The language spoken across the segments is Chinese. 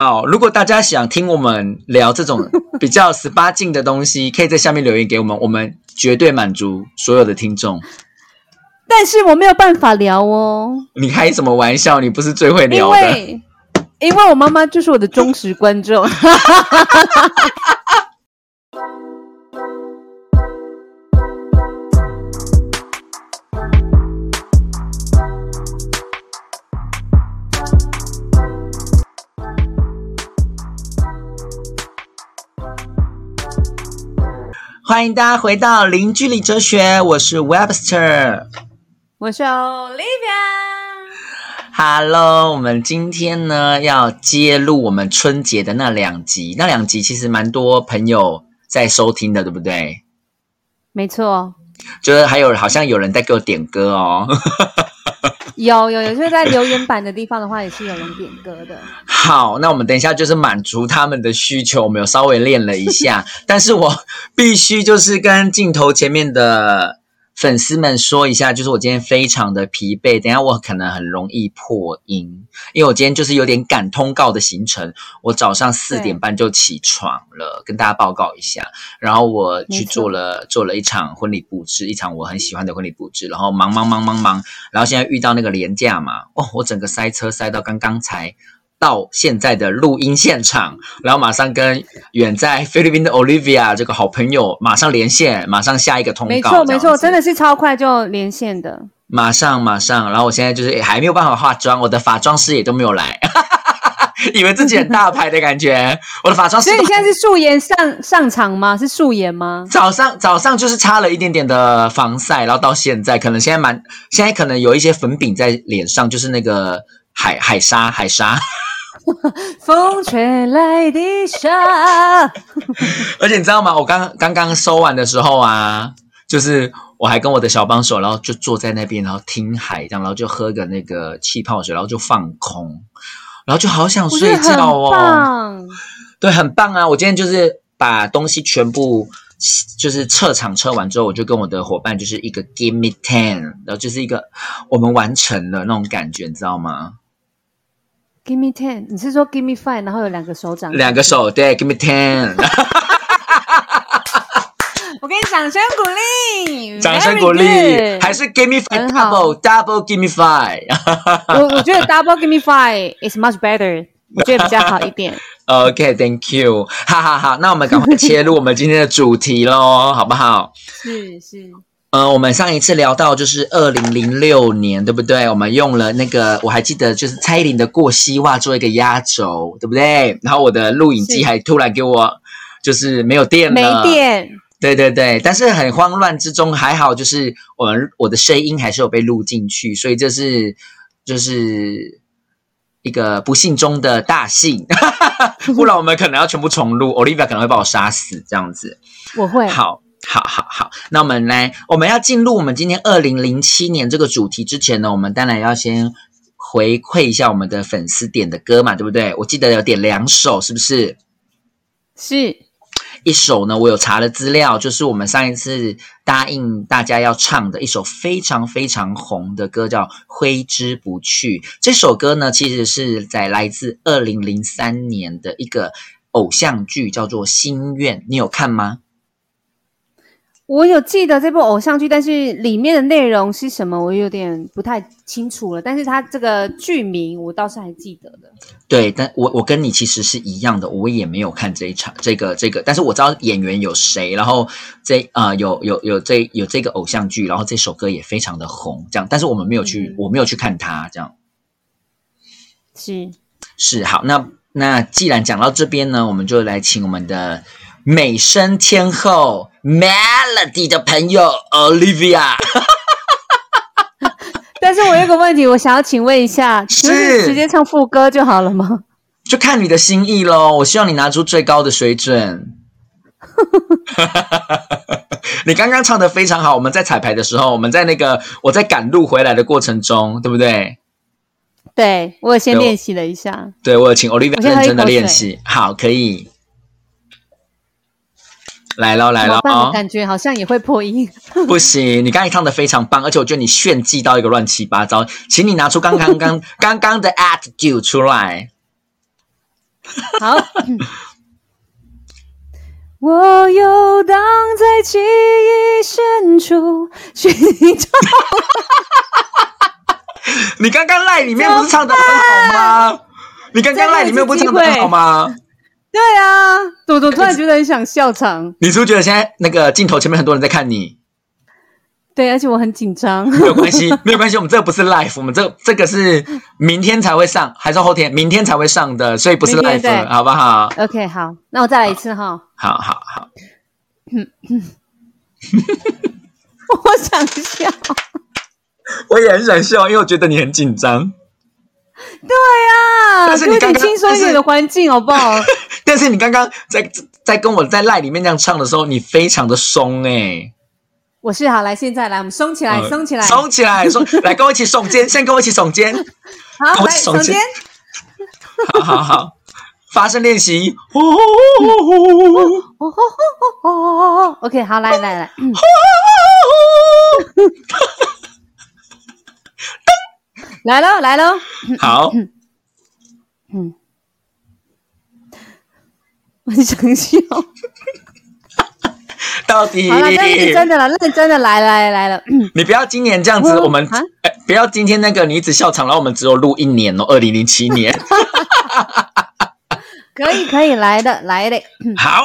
好，如果大家想听我们聊这种比较十八禁的东西，可以在下面留言给我们，我们绝对满足所有的听众。但是我没有办法聊哦，你开什么玩笑？你不是最会聊的？为因为我妈妈就是我的忠实观众。欢迎大家回到零距离哲学，我是 Webster。我是 Olivia，Hello，我们今天呢要揭露我们春节的那两集，那两集其实蛮多朋友在收听的，对不对？没错，就是还有好像有人在给我点歌哦。有有有，就是在留言板的地方的话，也是有人点歌的。好，那我们等一下就是满足他们的需求，我们有稍微练了一下，但是我必须就是跟镜头前面的粉丝们说一下，就是我今天非常的疲惫，等一下我可能很容易破音，因为我今天就是有点赶通告的行程，我早上四点半就起床了，跟大家报告一下，然后我去做了做了一场婚礼布置，一场我很喜欢的婚礼布置，然后忙忙忙忙忙，然后现在遇到那个廉价嘛，哦，我整个塞车塞到刚刚才到现在的录音现场，然后马上跟远在菲律宾的 Olivia 这个好朋友马上连线，马上下一个通告，没错没错，真的的是超快就连线的。马上马上，然后我现在就是还没有办法化妆，我的化妆师也都没有来，以为自己很大牌的感觉，我的化妆师所以你现在是素颜上上场吗？是素颜吗？早上早上就是擦了一点点的防晒，然后到现在可能现在蛮现在可能有一些粉饼在脸上，就是那个海海沙海沙，风吹来的沙，而且你知道吗？我刚刚刚收完的时候啊，就是我还跟我的小帮手，然后就坐在那边，然后听海，这样，然后就喝个那个气泡水，然后就放空，然后就好想睡觉哦。棒。对，很棒啊！我今天就是把东西全部就是撤场撤完之后，我就跟我的伙伴就是一个 give me ten，然后就是一个我们完成了那种感觉，你知道吗？Give me ten，你是说 Give me five，然后有两个手掌？两个。手，对，give me ten，我给你掌声鼓励，掌声鼓励还是 give me five double double give me five。我我觉得 Double Give me five is much better，我觉得比较好一点。OK，Thank、you，哈哈哈。那我们赶快切入我们今天的主题喽，好不好？是是，呃，我们上一次聊到就是二零零六年，对不对？我们用了那个，我还记得就是蔡依林的《过膝袜》做一个压轴，对不对？然后我的录影机还突然给我就是没有电了没了，电，对对对，但是很慌乱之中，还好就是我们我的声音还是有被录进去，所以这是就是一个不幸中的大幸，不然我们可能要全部重录，Olivia 可能会把我杀死这样子。我会。好，好，好，好。那我们来，我们要进入我们今天二零零七年这个主题之前呢，我们当然要先回馈一下我们的粉丝点的歌嘛，对不对？我记得有点两首，是不是？是一首呢，我有查了资料，就是我们上一次答应大家要唱的一首非常非常红的歌，叫《挥之不去》。这首歌呢，其实是在来自二零零三年的一个偶像剧，叫做《心愿》。你有看吗？我有记得这部偶像剧，但是里面的内容是什么，我有点不太清楚了。但是它这个剧名我倒是还记得的。对，但我我跟你其实是一样的，我也没有看这一场这个这个，但是我知道演员有谁，然后这啊、有有有这有这个偶像剧，然后这首歌也非常的红，这样，但是我们没有去，嗯我没有去看它，这样是是好。那那既然讲到这边呢，我们就来请我们的美声天后 Melody 的朋友 Olivia，但是我有个问题，我想要请问一下，是就是直接唱副歌就好了吗？就看你的心意喽。我希望你拿出最高的水准。你刚刚唱的非常好，我们在彩排的时候，我们在那个我在赶路回来的过程中，对不对？对我有先练习了一下。对我有请 Olivia 认真的练习。好，可以。来了，来喽怎么！办？我感觉好像也会破音。不行，你刚才唱的非常棒，而且我觉得你炫技到一个乱七八糟，请你拿出刚刚刚 刚刚的 attitude 出来。好。我游荡在记忆深处，寻找。你刚刚赖里面不是唱的很好吗？你刚刚赖里面不是唱的很好吗？对啊，朵朵突然觉得很想笑场。你是不是觉得现在那个镜头前面很多人在看你？对，而且我很紧张。没有关系，没有关系，我们这个不是 live，我们这这个是明天才会上，还是后天？明天才会上的，所以不是 live，好不好？OK，好，那我再来一次哈。好好好。我想笑。我也很想笑，因为我觉得你很紧张。对啊，但是你刚刚轻松一点的环境好不好？但是你刚刚在在跟我在赖里面这样唱的时候，你非常的松哎。我是好，来现在来，我们松起来，松起来，松起来，松 来跟我一起耸肩，先跟我一起耸肩。好，来耸肩。好好好，发声练习。OK，好，来来来。来 喽，来喽。好。嗯。我想笑。到底好了，认真的了，认真的来来来了。你不要今年这样子，我们哎，不要今天那个你一直笑场，然后我们只有录一年哦，二零零七年。可以可以来的来的。好。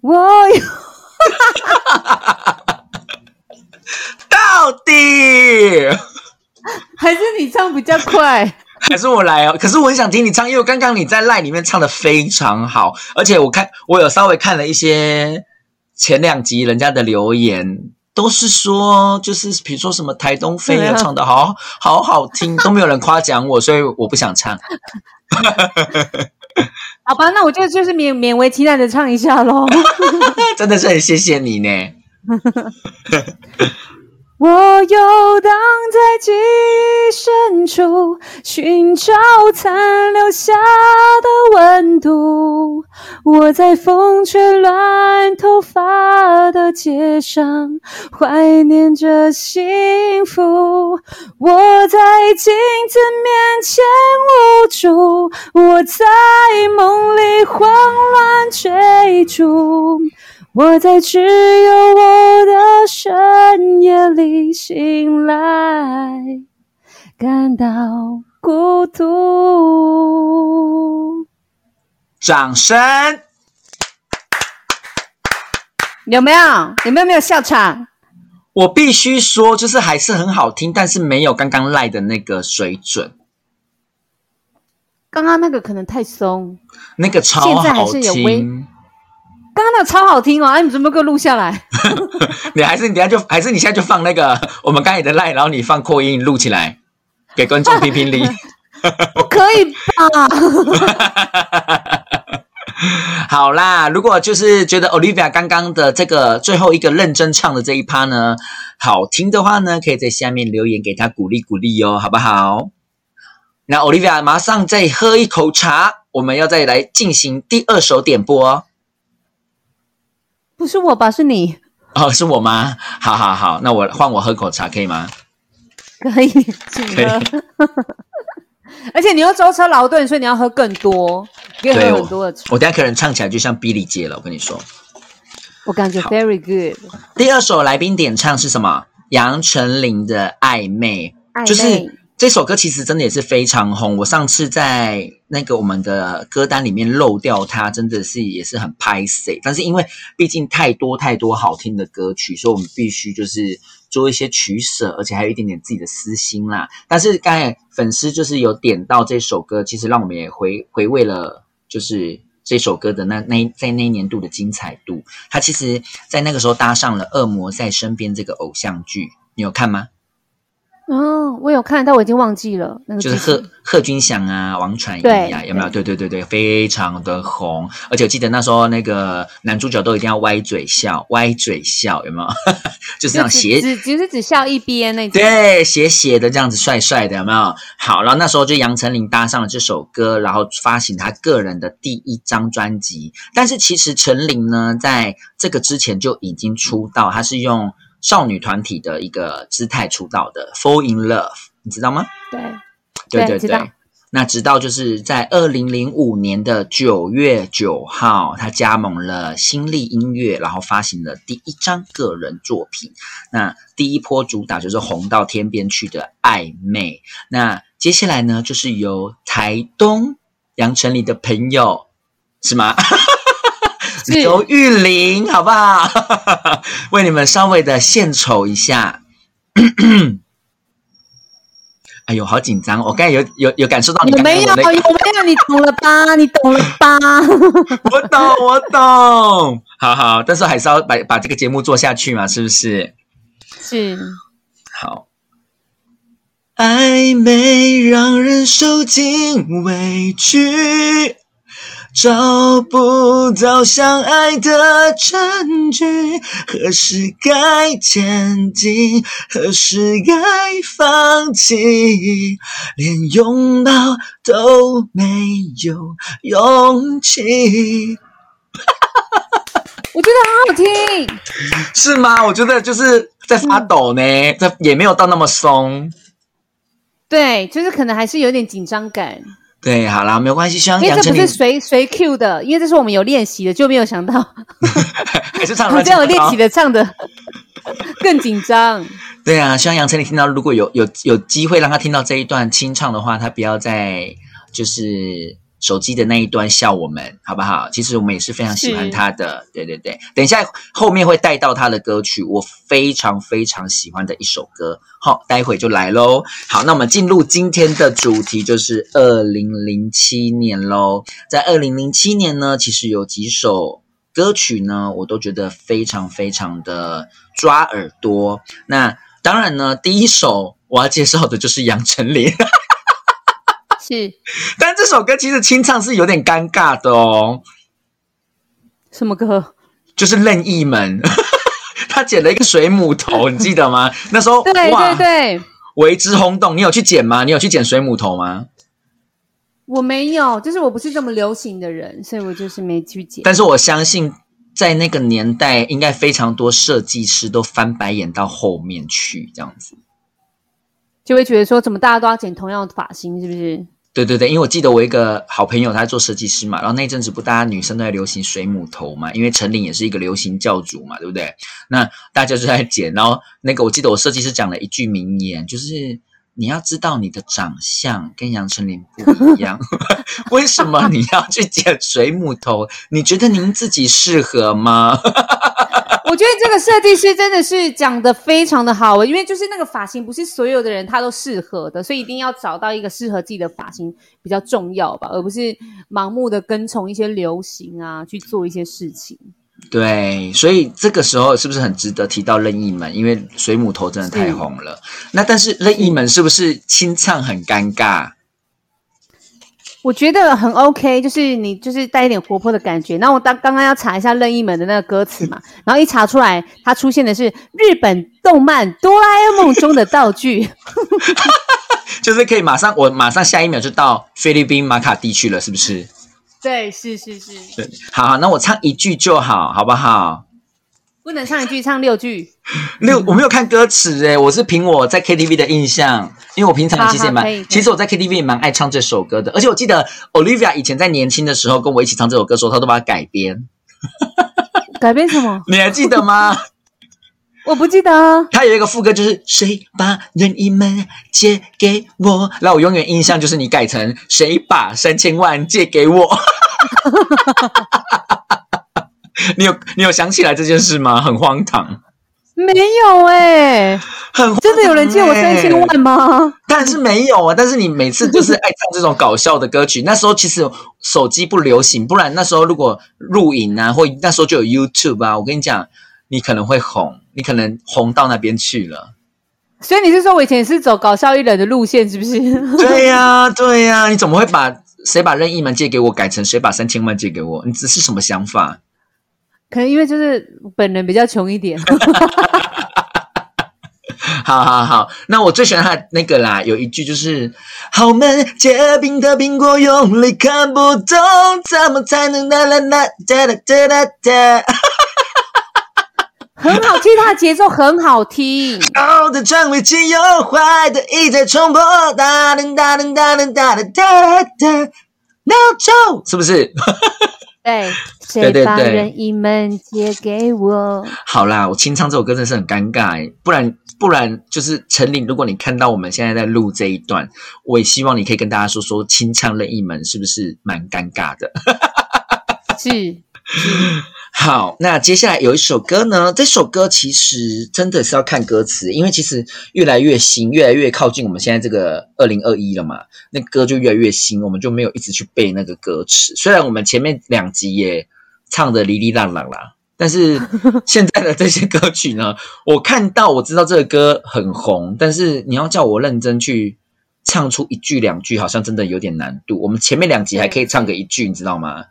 我有。到底还是你唱比较快。还是我来哦，可是我很想听你唱，因为刚刚你在赖里面唱的非常好，而且我看我有稍微看了一些前两集人家的留言，都是说就是比如说什么台东飞也唱的好好好听，都没有人夸奖我，所以我不想唱。好吧，那我就就是勉勉为其难的唱一下喽。真的是很谢谢你呢。我游荡在记忆深处，寻找残留下的温度。我在风吹乱头发的街上，怀念着幸福。我在镜子面前无助，我在梦里慌乱追逐。我在只有我的深夜里醒来，感到孤独。掌声！有没有？有没有没有笑场？我必须说，就是还是很好听，但是没有刚刚赖的那个水准。刚刚那个可能太松，那个超好听。刚刚那超好听哦！哎，你怎么给我录下来？你还是你等下就还是你现在就放那个我们刚才的赖，然后你放扩音录起来，给观众评评理。不可以吧？好啦，如果就是觉得 Olivia 刚刚的这个最后一个认真唱的这一趴呢，好听的话呢，可以在下面留言给他鼓励鼓励哦，好不好？那 Olivia 马上再喝一口茶，我们要再来进行第二首点播。不是我吧？是你哦，是我吗？好好好，那我换我喝口茶可以吗？可以，请喝。而且你又舟车劳顿，所以你要喝更多，可以喝很多的茶。我等下可能唱起来就像 Billy 姐了，我跟你说。我感觉 very good。第二首来宾点唱是什么？杨丞琳的暧昧，就是。这首歌其实真的也是非常红，我上次在那个我们的歌单里面漏掉它，真的是也是很拍 C。但是因为毕竟太多太多好听的歌曲，所以我们必须就是做一些取舍，而且还有一点点自己的私心啦。但是刚才粉丝就是有点到这首歌，其实让我们也回回味了，就是这首歌的那那在那一年度的精彩度。它其实在那个时候搭上了《恶魔在身边》这个偶像剧，你有看吗？哦，我有看，但我已经忘记了。那个就是贺贺军翔啊，王传一啊，有没有？对对对对，非常的红。而且我记得那时候那个男主角都一定要歪嘴笑，歪嘴笑，有没有？就是那样斜，只只是只笑一边那种。对，斜斜的这样子，帅帅的，有没有？好，然后那时候就杨丞琳搭上了这首歌，然后发行他个人的第一张专辑。但是其实陈琳呢，在这个之前就已经出道，他是用。少女团体的一个姿态出道的《Fall in Love》，你知道吗？对，对对对。那直到就是在二零零五年的九月九号，他加盟了新力音乐，然后发行了第一张个人作品。那第一波主打就是红到天边去的暧昧。那接下来呢，就是由台东杨丞琳的朋友是吗？是刘玉玲，好不好？为你们稍微的献丑一下。哎呦，好紧张！我刚才有有有感受到你有没有？刚刚的那个有没有？你懂了吧？你懂了吧？我懂，我懂。好好，但是还是要把把这个节目做下去嘛，是不是？是好。暧昧让人受尽委屈，找不到相爱的证据。何时该前进，何时该放弃？连拥抱都没有勇气。我觉得很好听。是吗？我觉得就是在发抖呢，这也没有到那么松。对，就是可能还是有点紧张感，对，好啦，没有关系。希望因为这不杨丞琳是随随 Q 的，因为这是我们有练习的，就没有想到 还是唱我乱七八糟这样有练习。的唱的更紧张。对啊，希望杨丞琳听到，如果有有有机会让他听到这一段清唱的话，他不要再就是手机的那一端笑我们，好不好？其实我们也是非常喜欢是他的。对对对，等一下后面会带到他的歌曲，我非常非常喜欢的一首歌。好，待会就来喽。好，那我们进入今天的主题，就是二零零七年喽。在二零零七年呢，其实有几首歌曲呢，我都觉得非常非常的抓耳朵。那当然呢，第一首我要介绍的就是杨丞琳，是 但这首歌其实清唱是有点尴尬的哦，什么歌？就是任意门。他剪了一个水母头，你记得吗？那时候对哇对对，为之轰动。你有去剪吗？你有去剪水母头吗？我没有，就是我不是这么流行的人，所以我就是没去剪。但是我相信，在那个年代，应该非常多设计师都翻白眼到后面去，这样子。就会觉得说，怎么大家都要剪同样的发型，是不是？对对对，因为我记得我一个好朋友，他做设计师嘛，然后那阵子不大家女生都在流行水母头嘛，因为陈琳也是一个流行教主嘛，对不对？那大家就在剪，然后那个我记得我设计师讲了一句名言，就是你要知道你的长相跟杨丞琳不一样，为什么你要去剪水母头？你觉得您自己适合吗？我觉得这个设计师真的是讲的非常的好，因为就是那个发型不是所有的人他都适合的，所以一定要找到一个适合自己的发型比较重要吧，而不是盲目的跟从一些流行啊去做一些事情。对，所以这个时候是不是很值得提到任意门？因为水母头真的太红了。那但是任意门是不是清唱很尴尬？我觉得很 OK，就是你就是带一点活泼的感觉。然后我当刚刚要查一下任意门的那个歌词嘛，然后一查出来，它出现的是日本动漫《哆啦 A 梦》中的道具。就是可以马上，我马上下一秒就到菲律宾马卡地去了，是不是？对，是是是，对，好好，那我唱一句就好，好不好？不能唱一句，唱六句。六，我没有看歌词诶，我是凭我在 KTV 的印象，因为我平常其实也蛮其实我在 KTV 也蛮爱唱这首歌的，而且我记得 Olivia 以前在年轻的时候跟我一起唱这首歌的时候，她都把它改编，改编什么？你还记得吗？我不记得啊。他有一个副歌就是谁把任意门借给我，然后我永远印象就是你改成谁把三千万借给我。你有你有想起来这件事吗？很荒唐，没有哎、很真的有人借我三千欸万吗？但是没有啊，但是你每次就是爱唱这种搞笑的歌曲。那时候其实手机不流行，不然那时候如果录影啊，或那时候就有 YouTube 啊，我跟你讲，你可能会红，你可能红到那边去了。所以你是说我以前是走搞笑艺人的路线，是不是？对呀、对呀、你怎么会把谁把任意门借给我改成谁把三千万借给我？你这是什么想法？可能因为就是本人比较穷一点。好好好，那我最喜欢他的那个啦，有一句就是“好门结冰的苹果用力看不懂，怎么才能啦啦啦哒哒哒哒哒”，很好听，它的节奏很好听。好的唱会只有坏的一再重播，哒噔哒噔哒噔哒噔哒哒，闹钟是不是？对，对谁把任意门借给我？好啦，我清唱这首歌真是很尴尬欸，不然不然就是陈琳，如果你看到我们现在在录这一段，我也希望你可以跟大家说说清唱任意门是不是蛮尴尬的？是好，那接下来有一首歌呢，这首歌其实真的是要看歌词，因为其实越来越新，越来越靠近我们现在这个二零二一了嘛，那歌就越来越新，我们就没有一直去背那个歌词。虽然我们前面两集也唱的哩哩浪浪啦，但是现在的这些歌曲呢，我看到我知道这个歌很红，但是你要叫我认真去唱出一句两句，好像真的有点难度。我们前面两集还可以唱个一句，你知道吗？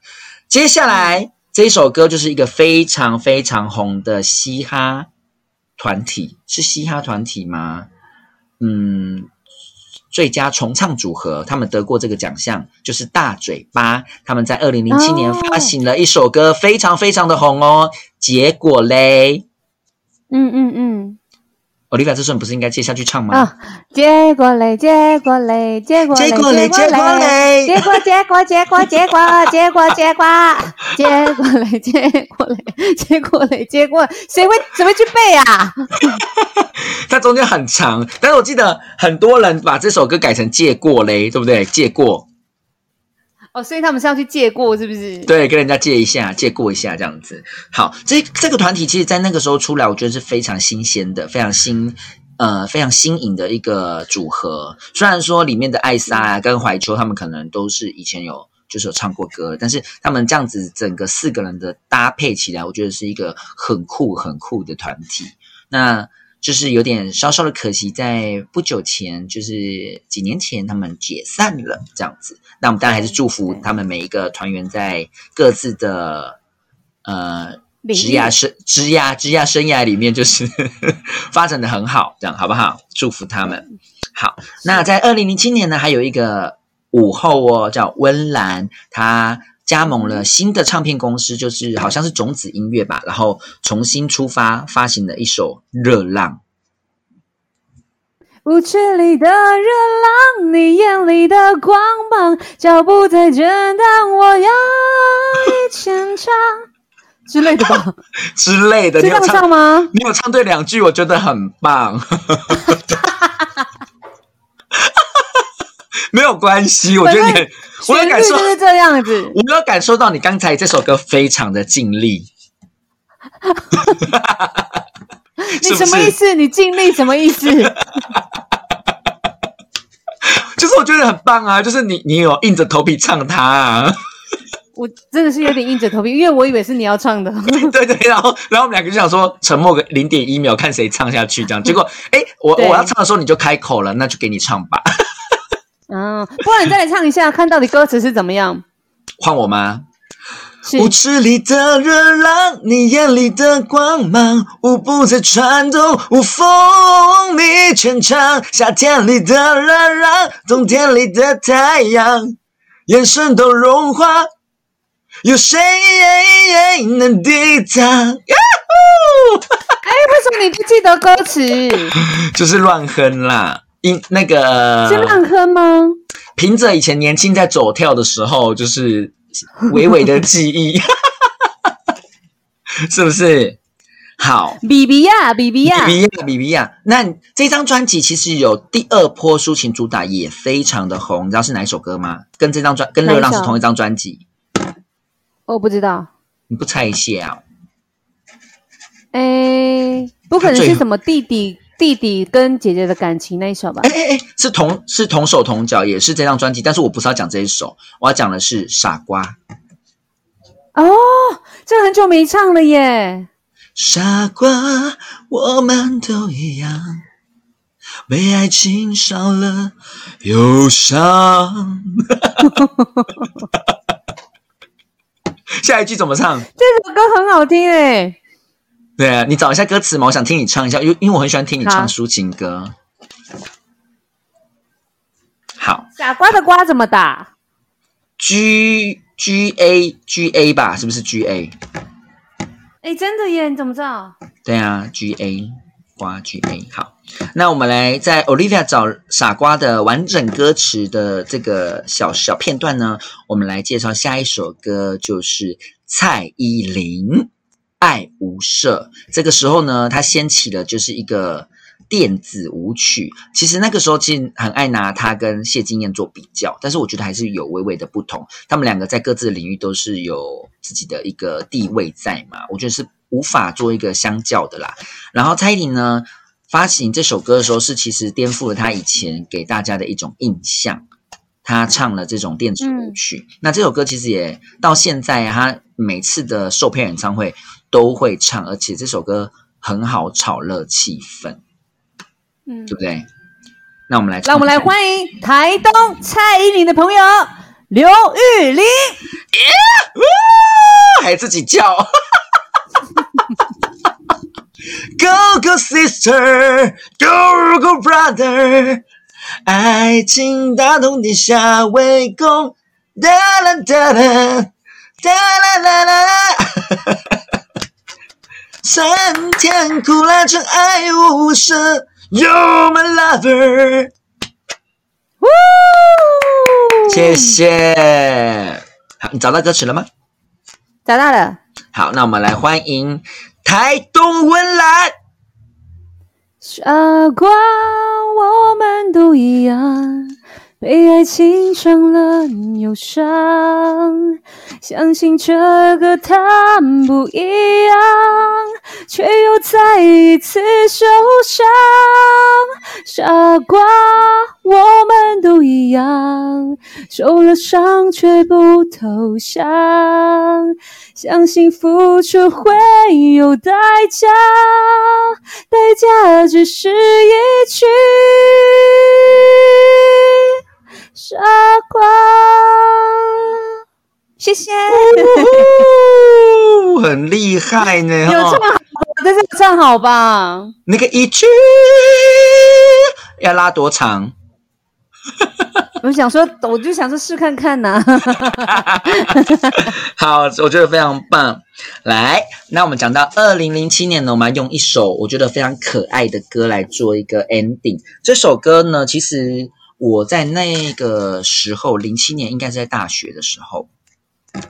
接下来这一首歌就是一个非常非常红的嘻哈团体，是嘻哈团体吗？嗯，最佳重唱组合，他们得过这个奖项，就是大嘴巴。他们在二零零七年哦发行了一首歌，非常非常的红哦。结果嘞，嗯嗯嗯奥利弗这时候你不是应该接下去唱吗？啊，结果嘞，结果嘞，结果嘞，结果嘞，结果嘞，结果结果结果结果结果结果结果嘞，结果嘞，结果嘞，结果谁会怎么去背啊？它中间很长，但是我记得很多人把这首歌改成借过嘞，对不对？借过，哦，所以他们是要去借过，是不是？对，跟人家借一下，借过一下这样子。好，这这个团体其实，在那个时候出来，我觉得是非常新鲜的，非常新，呃，非常新颖的一个组合。虽然说里面的艾莎跟怀秋他们可能都是以前有就是有唱过歌，但是他们这样子整个四个人的搭配起来，我觉得是一个很酷很酷的团体。那就是有点稍稍的可惜，在不久前，就是几年前，他们解散了这样子。那我们当然还是祝福他们每一个团员在各自的呃职涯生职涯职涯生涯里面，就是 发展的很好，这样好不好？祝福他们。好，那在二零零七年呢，还有一个午后哦，叫温岚，她加盟了新的唱片公司，就是好像是种子音乐吧，然后重新出发，发行了一首《热浪》。舞池里的热浪，你眼里的光芒，脚步在震荡，我要一牵长之类的吧？之类的，你有唱唱吗？你有唱对两句，我觉得很棒。没有关系，我觉得你很，我有感受，就是这样子。我有感受到你刚才这首歌非常的尽力。你？什么意思？你尽力什么意思？就是我觉得很棒啊，就是你你有硬着头皮唱它啊，我真的是有点硬着头皮，因为我以为是你要唱的。对对，然后然后我们两个就想说沉默个零点一秒，看谁唱下去这样。结果哎，我我要唱的时候你就开口了，那就给你唱吧。嗯，不然你再来唱一下，看到底歌词是怎么样？换我吗？是舞池里的热浪，你眼里的光芒，舞步在颤动，无风你全场。夏天里的热浪，冬天里的太阳，眼神都融化，有谁能抵挡？哎，为什么你不记得歌词？就是乱哼啦，因那个是乱哼吗？凭着以前年轻在走跳的时候，就是微微的记忆，是不是？好，比比呀，比比呀比，比亚，比比亚。那这张专辑其实有第二波抒情主打，也非常的红。你知道是哪一首歌吗？跟这张专跟《热浪》是同一张专辑，我不知道。你不猜一下啊？哎，不可能是什么弟弟弟弟跟姐姐的感情那一首吧哎？哎哎，是同是同手同脚，也是这张专辑，但是我不是要讲这一首，我要讲的是《傻瓜》。哦，这很久没唱了耶。傻瓜，我们都一样，被爱情少了忧伤。下一句怎么唱？这首歌很好听哎。对啊，你找一下歌词嘛，我想听你唱一下，因为因为我很喜欢听你唱抒情歌。好傻瓜的瓜怎么打？，G G A G A 吧，是不是 G A？哎，真的耶？你怎么知道？对啊，G A 瓜 G A 好。那我们来在 Olivia 找傻瓜的完整歌词的这个小小片段呢，我们来介绍下一首歌，就是蔡依林《爱无赦》。这个时候呢，他掀起了就是一个电子舞曲。其实那个时候其实很爱拿他跟谢金燕做比较，但是我觉得还是有微微的不同。他们两个在各自的领域都是有自己的一个地位在嘛，我觉得是无法做一个相较的啦。然后蔡依林呢？发行这首歌的时候，是其实颠覆了他以前给大家的一种印象。他唱了这种电子舞曲，那这首歌其实也到现在，他每次的售票演唱会都会唱，而且这首歌很好炒热气氛，嗯，对不对？那我们来，让我们来欢迎台东蔡依林的朋友刘玉玲，还自己叫。Go go sister, go go brother，爱情大同天下为公，哒啦哒啦哒啦啦啦，酸甜苦辣真爱无声，You're my lover。谢谢。好，你找到歌词了吗？找到了。好，那我们来欢迎。台东温岚，傻瓜，我们都一样，被爱情伤了忧伤。相信这个他不一样，却又再一次受伤。傻瓜，我们都一样，受了伤却不投降。相信付出会有代价，代价只是一句傻瓜。谢谢，很厉害呢，有唱好，但是唱好吧？那个一句要拉多长？我想说，我就想说试看看呐。好，我觉得非常棒。来，那我们讲到二零零七年呢，我们用一首我觉得非常可爱的歌来做一个 ending。这首歌呢，其实我在那个时候，零七年应该是在大学的时候。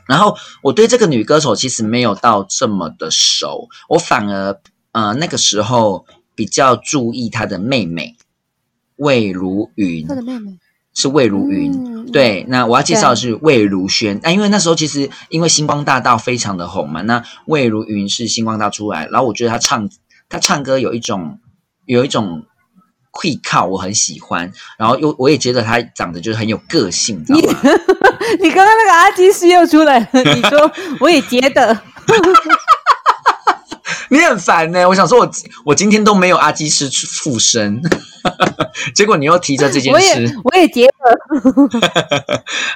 然后我对这个女歌手其实没有到这么的熟，我反而呃那个时候比较注意她的妹妹魏如云。她的妹妹。是魏如云，对，那我要介绍的是魏如萱。那因为那时候其实因为星光大道非常的红嘛，那魏如云是星光大出来，然后我觉得她唱她唱歌有一种有一种会靠，我很喜欢，然后又我也觉得他长得就是很有个性，你 你刚刚那个阿基斯又出来了，你说我也觉得。你很烦呢，我想说，我我今天都没有阿基师附身，结果你又提着这件事，我也我也觉得，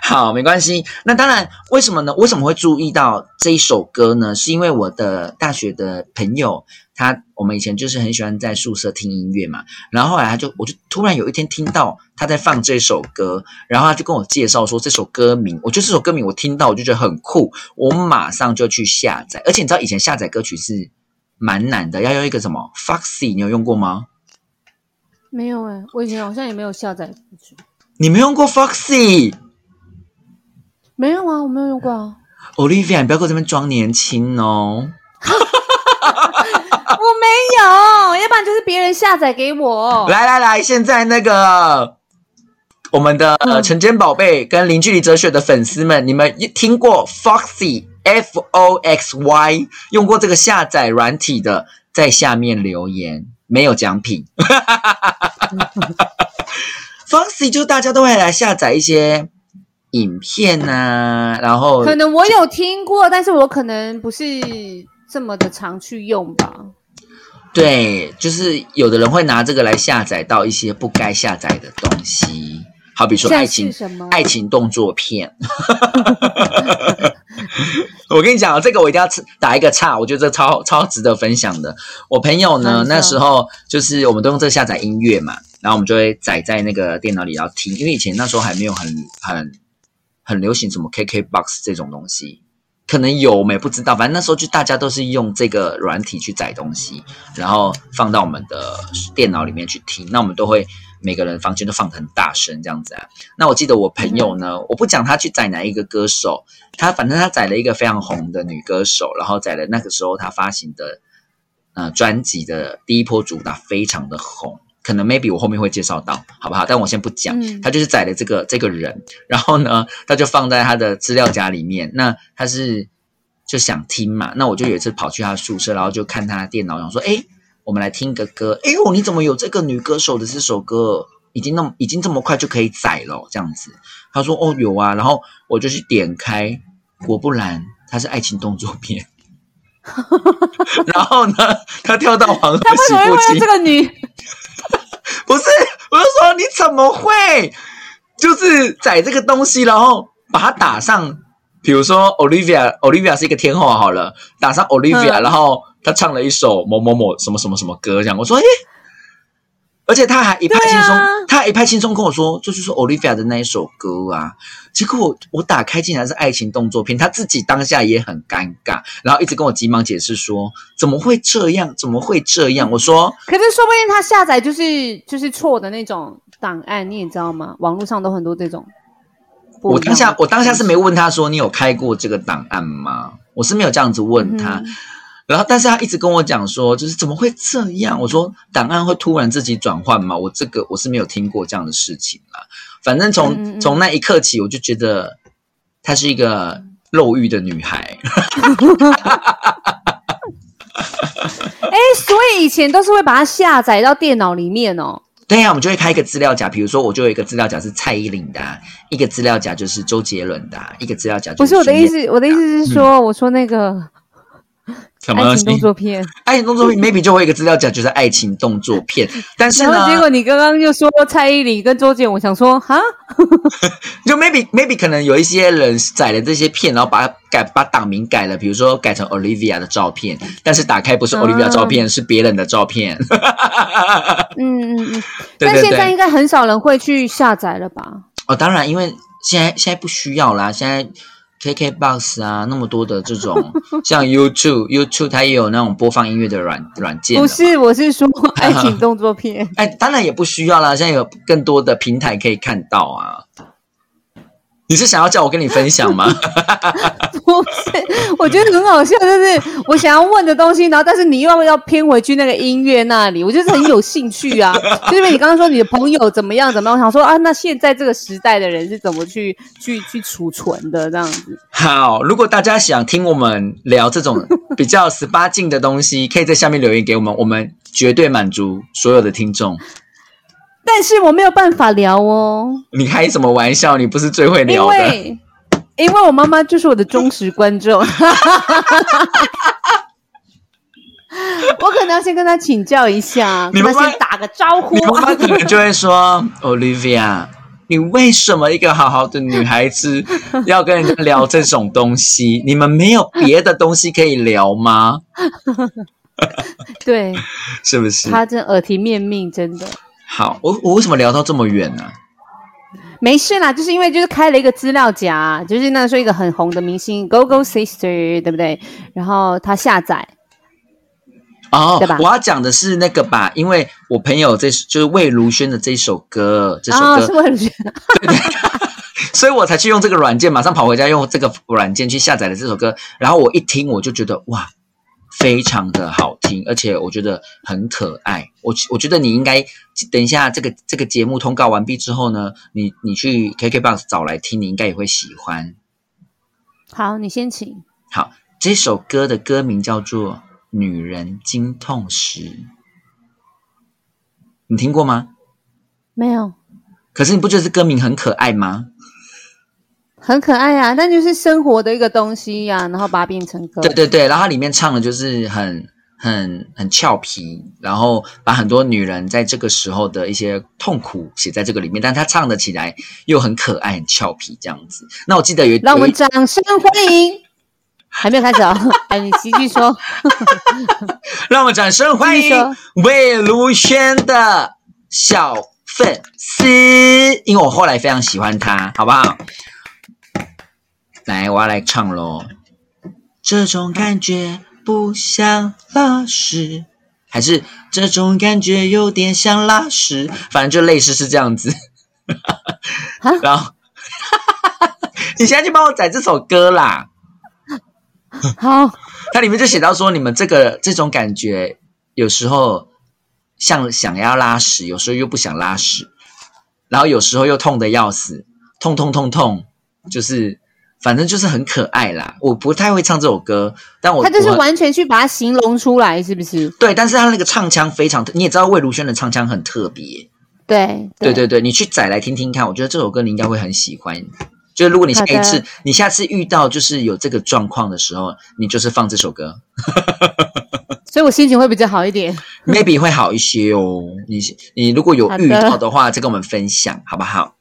好，没关系。那当然，为什么呢？为什么会注意到这一首歌呢？是因为我的大学的朋友，他我们以前就是很喜欢在宿舍听音乐嘛，然后后来他就，我就突然有一天听到他在放这首歌，然后他就跟我介绍说这首歌名，我觉得这首歌名我听到我就觉得很酷，我马上就去下载，而且你知道以前下载歌曲是。蛮难的，要用一个什么 Foxy，你有用过吗？没有哎，我以前好像也没有下载。你没用过 Foxy？没有啊，我没有用过啊。Olivia，你不要在这边装年轻哦。我没有，要不然就是别人下载给我。来来来，现在那个我们的晨间宝贝跟零距离哲学的粉丝们，你们听过 Foxy？F O X Y 用过这个下载软体的，在下面留言，没有奖品。Foxy 就大家都会来下载一些影片啊，然后可能我有听过，但是我可能不是这么的常去用吧。对，就是有的人会拿这个来下载到一些不该下载的东西。好比说爱情爱情动作片，我跟你讲这个我一定要打一个叉，我觉得这超超值得分享的。我朋友呢，那时候就是我们都用这个下载音乐嘛，然后我们就会载在那个电脑里要听，因为以前那时候还没有很很很流行什么 KK box 这种东西，可能有，我们也不知道。反正那时候就大家都是用这个软体去载东西，然后放到我们的电脑里面去听。那我们都会每个人房间都放得很大声这样子啊。那我记得我朋友呢，我不讲他去载哪一个歌手，他反正他载了一个非常红的女歌手，然后载了那个时候他发行的呃专辑的第一波主打非常的红。可能 maybe 我后面会介绍到，好不好？但我先不讲。嗯他就是宰了这个这个人，然后呢，他就放在他的资料夹里面。那他是就想听嘛？那我就有一次跑去他宿舍，然后就看他的电脑，想说：“哎，我们来听个歌。哎呦，你怎么有这个女歌手的这首歌？已经那么已经这么快就可以宰了，这样子。”他说：“哦，有啊。”然后我就去点开，果不然，它是爱情动作片。然后呢，他跳到黄河洗不清这。个女？不是，我就说你怎么会就是载这个东西，然后把它打上，比如说 Olivia，Olivia 是一个天后好了，打上 Olivia，、嗯。然后她唱了一首某某某什么什么什么歌，这样我说诶，而且他还一派轻松，啊他还一派轻松跟我说，就是 Olivia 的那一首歌啊。结果我我打开竟然是爱情动作片，他自己当下也很尴尬，然后一直跟我急忙解释说怎么会这样，怎么会这样？我说可是说不定他下载就是就是错的那种档案，你也知道吗？网络上都很多这种。我当下我当下是没问他说你有开过这个档案吗？我是没有这样子问他，嗯然后但是他一直跟我讲说，就是怎么会这样？我说档案会突然自己转换吗？我这个我是没有听过这样的事情啦。反正从、嗯嗯嗯从那一刻起，我就觉得她是一个肉欲的女孩。哎，所以以前都是会把它下载到电脑里面哦。对呀、我们就会开一个资料夹，比如说我就有一个资料夹是蔡依林的啊、一个资料夹就是周杰伦的啊、一个资料夹就不是我的意思，我的意思是说，我说那个什么爱情动作片，爱情动作片 maybe 就会有一个资料夹就是爱情动作片，但是呢，结果你刚刚又说蔡依林跟周杰伦，我想说哈，就 maybe maybe 可能有一些人载了这些片，然后把它改把档名改了，比如说改成 Olivia 的照片，但是打开不是 Olivia 照片，是别人的照片。嗯嗯嗯，但现在应对，该很少人会去下载了吧？哦，当然，因为现在现在不需要啦，现在 KKBox 啊，那么多的这种，像 YouTube YouTube 它也有那种播放音乐的软软件。不是，我是说 爱情动作片。哎，当然也不需要啦，现在有更多的平台可以看到啊。你是想要叫我跟你分享吗？不是，我觉得很好笑，就是我想要问的东西，然后但是你又要要偏回去那个音乐那里，我就是很有兴趣啊。就因为你刚刚说你的朋友怎么样怎么样，我想说啊，那现在这个时代的人是怎么去去去储存的这样子？好，如果大家想听我们聊这种比较十八禁的东西，可以在下面留言给我们，我们绝对满足所有的听众。但是我没有办法聊哦，你开什么玩笑？你不是最会聊的。为因为我妈妈就是我的忠实观众。我可能要先跟她请教一下，跟你妈妈她先打个招呼你。妈妈可能就会说：“Olivia，你为什么一个好好的女孩子要跟人家聊这种东西？你们没有别的东西可以聊吗？对 是不是？”她真耳提面命，真的。好，我我为什么聊到这么远呢、没事啦，就是因为就是开了一个资料夹，就是那时候一个很红的明星 Go Go Sister，对不对？然后他下载，哦对吧，我要讲的是那个吧，因为我朋友这就是魏如萱的这首歌，这首啊、歌是为了觉得所以我才去用这个软件，马上跑回家用这个软件去下载了这首歌。然后我一听，我就觉得哇，非常的好听，而且我觉得很可爱。我我觉得你应该等一下这个这个节目通告完毕之后呢，你你去 KKBOX 找来听，你应该也会喜欢。好，你先请。好，这首歌的歌名叫做《女人经痛时》，你听过吗？没有，可是你不觉得这歌名很可爱吗？很可爱啊，但就是生活的一个东西呀、然后把它变成歌。对对对，然后它里面唱的就是很很很俏皮，然后把很多女人在这个时候的一些痛苦写在这个里面，但她唱的起来又很可爱、很俏皮这样子。那我记得有一让我们掌声欢迎。还没有开始哦，哎，你继续说。让我们掌声欢迎魏如萱的小粉丝，因为我后来非常喜欢她，好不好？来，我要来唱喽。这种感觉不像拉屎，还是这种感觉有点像拉屎，反正就类似是这样子。啊 然后，你现在去帮我载这首歌啦。好，它里面就写到说，你们这个这种感觉，有时候像想要拉屎，有时候又不想拉屎，然后有时候又痛的要死，痛痛痛痛，就是反正就是很可爱啦。我不太会唱这首歌，但我他就是完全去把它形容出来，是不是？对，但是他那个唱腔非常，你也知道魏如萱的唱腔很特别，对对对对，你去载来听听看，我觉得这首歌你应该会很喜欢。就如果你下一次你下次遇到就是有这个状况的时候，你就是放这首歌。所以我心情会比较好一点。maybe 会好一些哦。你你如果有遇到的话，再跟我们分享好不好？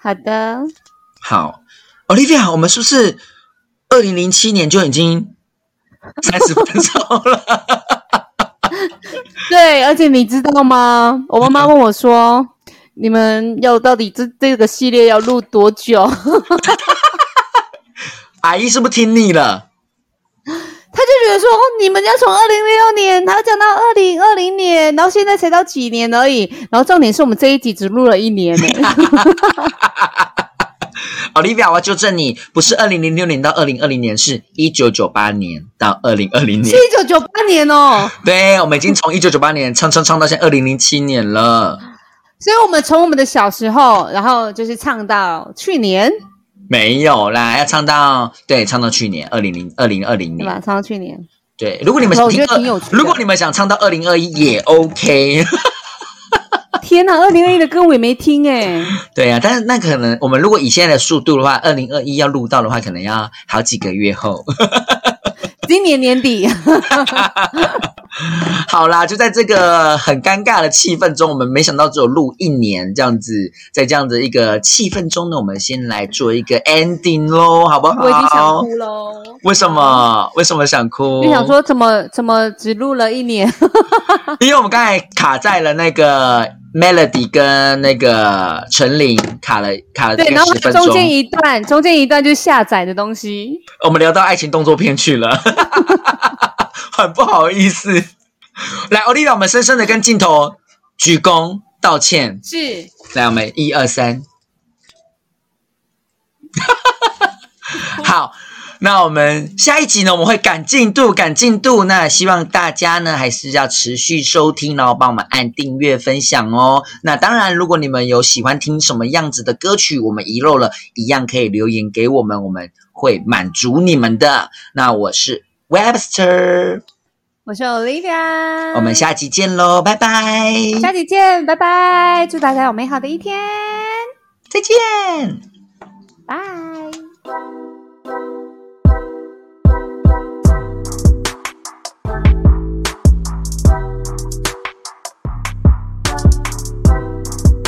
好的，好，Olivia，我们是不是二零零七年就已经三十分钟了？对，而且你知道吗？我妈妈问我说：“你们要到底这这个系列要录多久？” 阿姨是不是听腻了？他就觉得说，哦，你们要从二零零六年，然后讲到二零二零年，然后现在才到几年而已。然后重点是我们这一集只录了一年呢。Olivia，我要纠正你，不是二零零六年到二零二零年，是一九九八年到二零二零年是。一九九八年哦，对，我们已经从一九九八年唱唱唱到现在二零零七年了。所以我们从我们的小时候，然后就是唱到去年，没有啦，要唱到对，唱到去年二零零二零二零年。对吧？唱到去年，对，如果你们如果你们想唱到二零二一也 OK。天哪，二零二一的歌我也没听哎。对呀、但是那可能我们如果以现在的速度的话，二零二一要录到的话，可能要好几个月后。今年年底，好啦，就在这个很尴尬的气氛中，我们没想到只有录一年这样子，在这样的一个气氛中呢，我们先来做一个 ending 喽，好不好？我已经想哭喽。为什么？为什么想哭？就想，说怎么怎么只录了一年？因为我们刚才卡在了那个 Melody 跟那个陈琳卡了卡了对，然后中间一段，中间一段就是下载的东西。我们聊到爱情动作片去了，很不好意思。来，Olivia，我们深深的跟镜头鞠躬道歉。是，来，我们一二三，好。那我们下一集呢，我们会赶进度，赶进度。那希望大家呢，还是要持续收听，然后帮我们按订阅、分享哦。那当然，如果你们有喜欢听什么样子的歌曲，我们遗漏了，一样可以留言给我们，我们会满足你们的。那我是 Webster，我是 Olivia，我们下集见喽，拜拜，下集见，拜拜，祝大家有美好的一天，再见。拜。